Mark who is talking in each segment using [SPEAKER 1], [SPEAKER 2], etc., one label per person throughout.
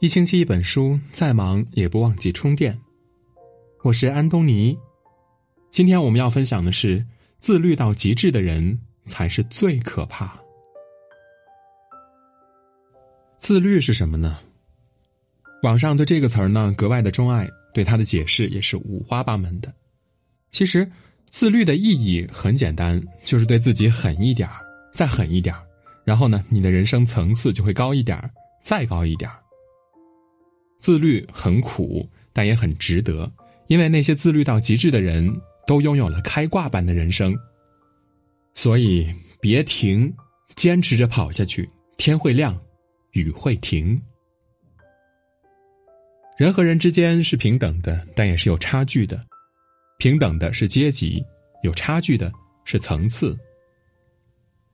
[SPEAKER 1] 一星期一本书，再忙也不忘记充电。我是安东尼，今天我们要分享的是：自律到极致的人才是最可怕。自律是什么呢？网上对这个词儿呢格外的钟爱，对它的解释也是五花八门的。其实，自律的意义很简单，就是对自己狠一点儿，再狠一点儿，然后呢，你的人生层次就会高一点儿，再高一点儿。自律很苦，但也很值得，因为那些自律到极致的人都拥有了开挂般的人生。所以别停，坚持着跑下去，天会亮，雨会停。人和人之间是平等的，但也是有差距的。平等的是阶级，有差距的是层次。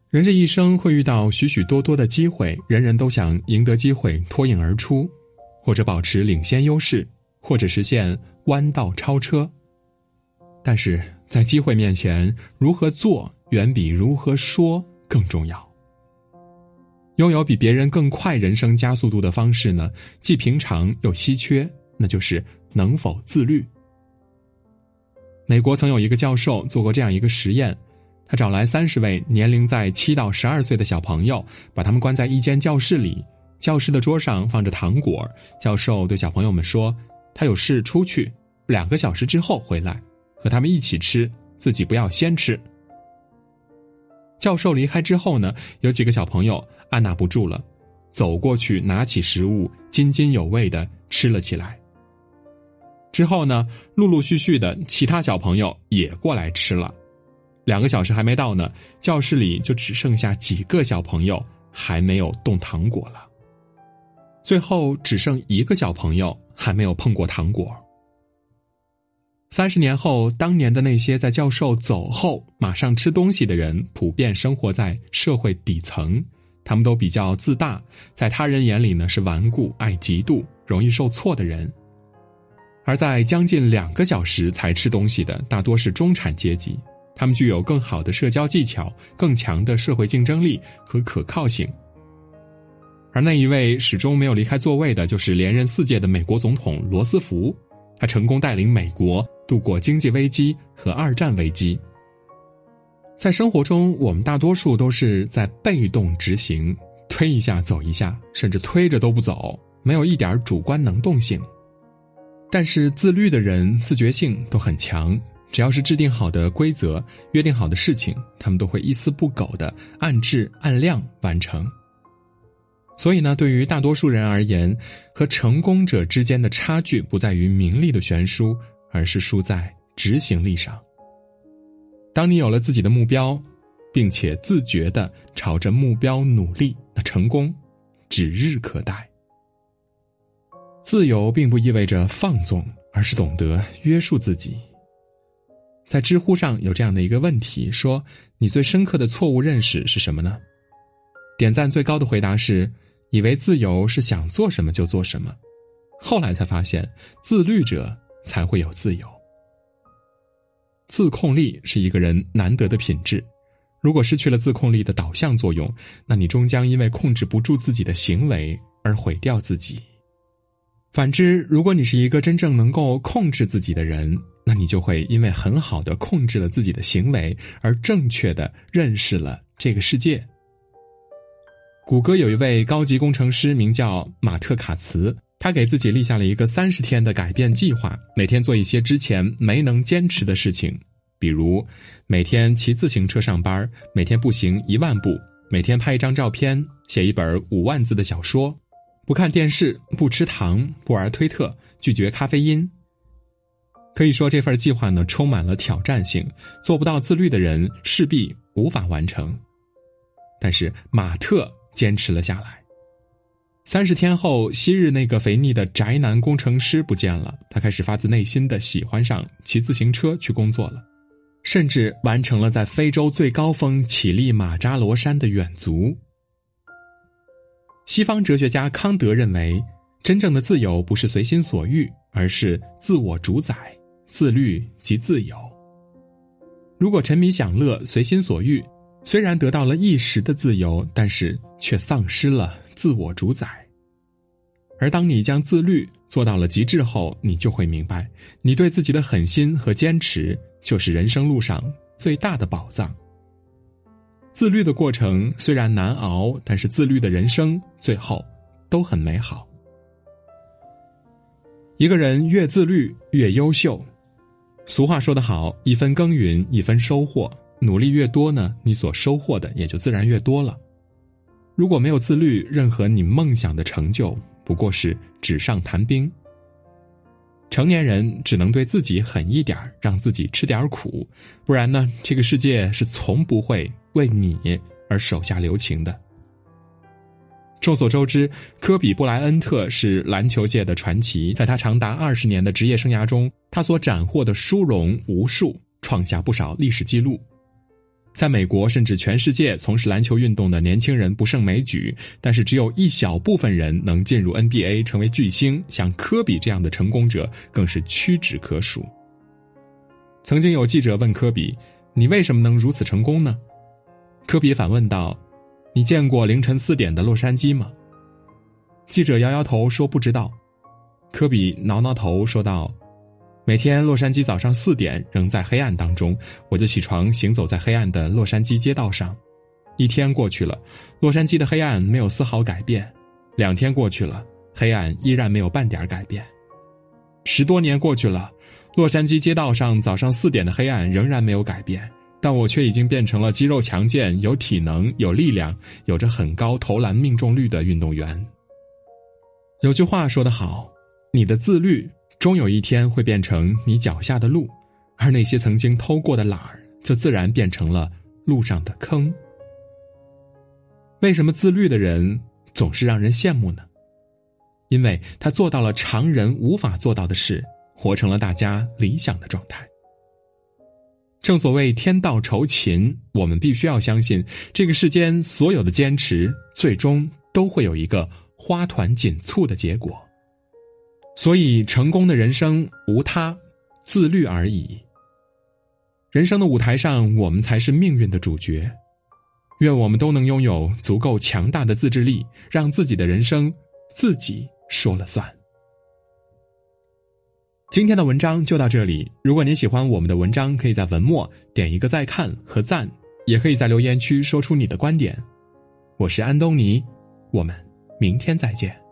[SPEAKER 1] 人这一生会遇到许许多多的机会，人人都想赢得机会，脱颖而出。或者保持领先优势，或者实现弯道超车。但是在机会面前，如何做远比如何说更重要。拥有比别人更快人生加速度的方式呢？既平常又稀缺，那就是能否自律。美国曾有一个教授做过这样一个实验，他找来三十位年龄在七到十二岁的小朋友，把他们关在一间教室里。教室的桌上放着糖果，教授对小朋友们说：“他有事出去，两个小时之后回来，和他们一起吃，自己不要先吃。”教授离开之后呢，有几个小朋友按捺不住了，走过去拿起食物，津津有味的吃了起来。之后呢，陆陆续续的其他小朋友也过来吃了，两个小时还没到呢，教室里就只剩下几个小朋友还没有动糖果了。最后只剩一个小朋友还没有碰过糖果。三十年后，当年的那些在教授走后马上吃东西的人，普遍生活在社会底层，他们都比较自大，在他人眼里呢是顽固、爱嫉妒、容易受挫的人。而在将近两个小时才吃东西的，大多是中产阶级，他们具有更好的社交技巧、更强的社会竞争力和可靠性。而那一位始终没有离开座位的，就是连任四届的美国总统罗斯福。他成功带领美国度过经济危机和二战危机。在生活中，我们大多数都是在被动执行，推一下走一下，甚至推着都不走，没有一点主观能动性。但是自律的人自觉性都很强，只要是制定好的规则、约定好的事情，他们都会一丝不苟的按质按量完成。所以呢，对于大多数人而言，和成功者之间的差距不在于名利的悬殊，而是输在执行力上。当你有了自己的目标，并且自觉的朝着目标努力，那成功指日可待。自由并不意味着放纵，而是懂得约束自己。在知乎上有这样的一个问题：说你最深刻的错误认识是什么呢？点赞最高的回答是。以为自由是想做什么就做什么，后来才发现，自律者才会有自由。自控力是一个人难得的品质，如果失去了自控力的导向作用，那你终将因为控制不住自己的行为而毁掉自己。反之，如果你是一个真正能够控制自己的人，那你就会因为很好的控制了自己的行为，而正确的认识了这个世界。谷歌有一位高级工程师，名叫马特·卡茨。他给自己立下了一个三十天的改变计划：每天做一些之前没能坚持的事情，比如每天骑自行车上班，每天步行一万步，每天拍一张照片，写一本五万字的小说，不看电视，不吃糖，不玩推特，拒绝咖啡因。可以说，这份计划呢，充满了挑战性，做不到自律的人势必无法完成。但是马特。坚持了下来。三十天后，昔日那个肥腻的宅男工程师不见了，他开始发自内心的喜欢上骑自行车去工作了，甚至完成了在非洲最高峰乞力马扎罗山的远足。西方哲学家康德认为，真正的自由不是随心所欲，而是自我主宰。自律及自由。如果沉迷享乐，随心所欲。虽然得到了一时的自由，但是却丧失了自我主宰。而当你将自律做到了极致后，你就会明白，你对自己的狠心和坚持，就是人生路上最大的宝藏。自律的过程虽然难熬，但是自律的人生最后都很美好。一个人越自律越优秀。俗话说得好，一分耕耘一分收获，努力越多呢，你所收获的也就自然越多了。如果没有自律，任何你梦想的成就不过是纸上谈兵。成年人只能对自己狠一点让自己吃点苦，不然呢，这个世界是从不会为你而手下留情的。众所周知，科比·布莱恩特是篮球界的传奇，在他长达二十年的职业生涯中，他所斩获的殊荣无数，创下不少历史记录。在美国，甚至全世界，从事篮球运动的年轻人不胜枚举，但是只有一小部分人能进入 NBA 成为巨星，像科比这样的成功者更是屈指可数。曾经有记者问科比：“你为什么能如此成功呢？”科比反问道：“你见过凌晨四点的洛杉矶吗？”记者摇摇头说：“不知道。”科比挠挠头说道。每天，洛杉矶早上四点仍在黑暗当中，我就起床行走在黑暗的洛杉矶街道上。一天过去了，洛杉矶的黑暗没有丝毫改变；两天过去了，黑暗依然没有半点改变；十多年过去了，洛杉矶街道上早上四点的黑暗仍然没有改变，但我却已经变成了肌肉强健、有体能、有力量、有着很高投篮命中率的运动员。有句话说得好：“你的自律。”终有一天会变成你脚下的路，而那些曾经偷过的懒儿，就自然变成了路上的坑。为什么自律的人总是让人羡慕呢？因为他做到了常人无法做到的事，活成了大家理想的状态。正所谓天道酬勤，我们必须要相信，这个世间所有的坚持，最终都会有一个花团锦簇的结果。所以，成功的人生无他，自律而已。人生的舞台上，我们才是命运的主角。愿我们都能拥有足够强大的自制力，让自己的人生自己说了算。今天的文章就到这里。如果您喜欢我们的文章，可以在文末点一个再看和赞，也可以在留言区说出你的观点。我是安东尼，我们明天再见。